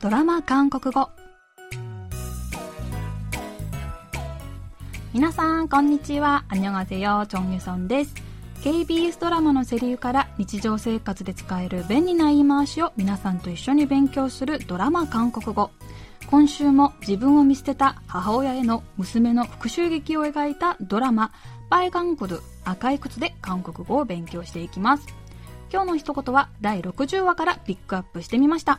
ドラマ韓国語。皆さんこんにちは。アニョンアヨチョンユソンです KBS ドラマのセリフから日常生活で使える便利な言い回しを皆さんと一緒に勉強するドラマ韓国語。今週も自分を見捨てた母親への娘の復讐劇を描いたドラマ「バイガングル赤い靴」で韓国語を勉強していきます。今日の一言は第60話からピックアップしてみました。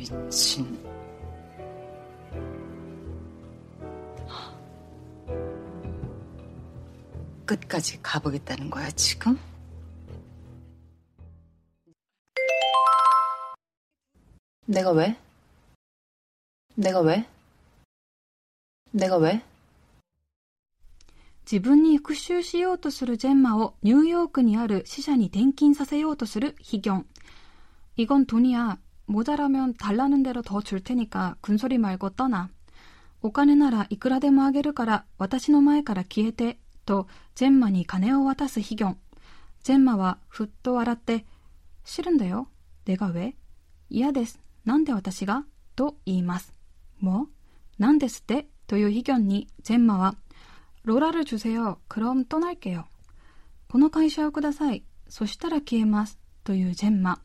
미친. 끝까지 가보겠다는 거야, 지금? 내가 왜? 내가 왜? 내가 왜? 自分に復讐しようとするジェンマをニューヨークにある支社に転勤させようとするヒギョン。이건돈이야 모자라면달라는대로더 줄 테니까 군소리말고떠나。お金ならいくらでもあげるから私の前から消えて、とジェンマに金を渡すヒギョン。ジェンマはふっと笑って、知るんだよ。내가 왜? 嫌です。なんで私がと言います。もなんですってというヒギョンにジェンマは、ロラル주세요그럼떠날게요この会社をください。そしたら消えます。というジェンマ。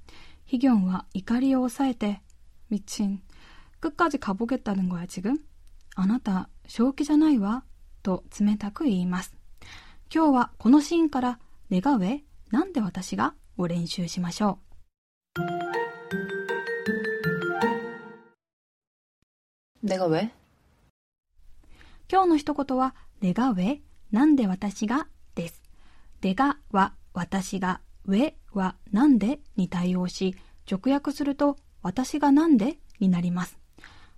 ヒギョンは怒りを抑えて、ミチン。끝까지가보겠다는거야지금あなた、正気じゃないわ。と冷たく言います。今日はこのシーンから、願うえなんで私がを練習しましょう。 내가 왜? 今日の一言は、願うえなんで私がです。でがは私が、上 はなんでに対応し、直訳すると私がなんでになります。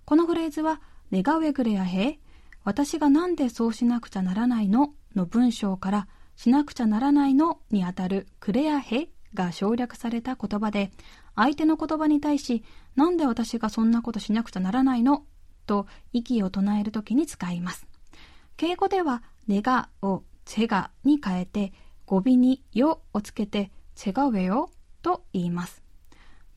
このフレーズは、願うえくれやへ私がなんでそうしなくちゃならないのの文章から、しなくちゃならないのにあたるくれやへが省略された言葉で、相手の言葉に対し、なんで私がそんなことしなくちゃならないのと息を唱えるときに使います。敬語では、ねがを제가に変えて、語尾によをつけて、 제가 왜よと言います。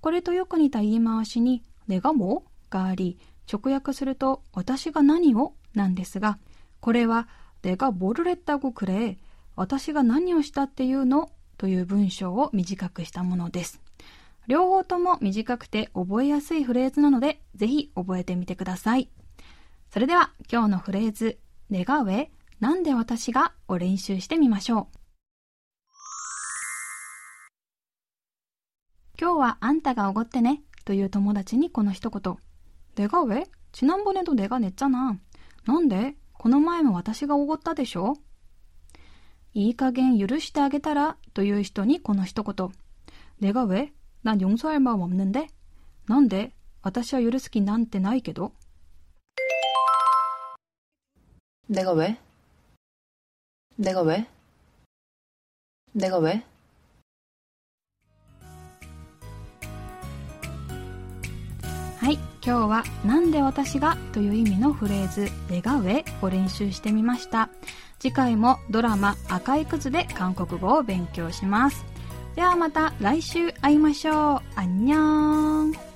これとよく似た言い回しに、ねがもがあり、直訳すると、私が何をなんですが、これは、내가뭐를했다고그래私が何をしたっていうのという文章を短くしたものです。両方とも短くて覚えやすいフレーズなので、ぜひ覚えてみてください。それでは今日のフレーズ、願うえ、なんで私がを練習してみましょう。 今日はあんたがおごってねという友達にこの一言。내가왜지난번에도내가냈잖아。なんでこの前も私がおごったでしょいい加減許してあげたらという人にこの一言。내가왜난용서할마음없는데なんで私は許す気なんてないけど 내가 왜? 내가 왜? 내가 왜? はい、今日はなんで私がという意味のフレーズ、レガウェを練習してみました。次回もドラマ赤い靴で韓国語を勉強します。ではまた来週会いましょう。あんにゃーん。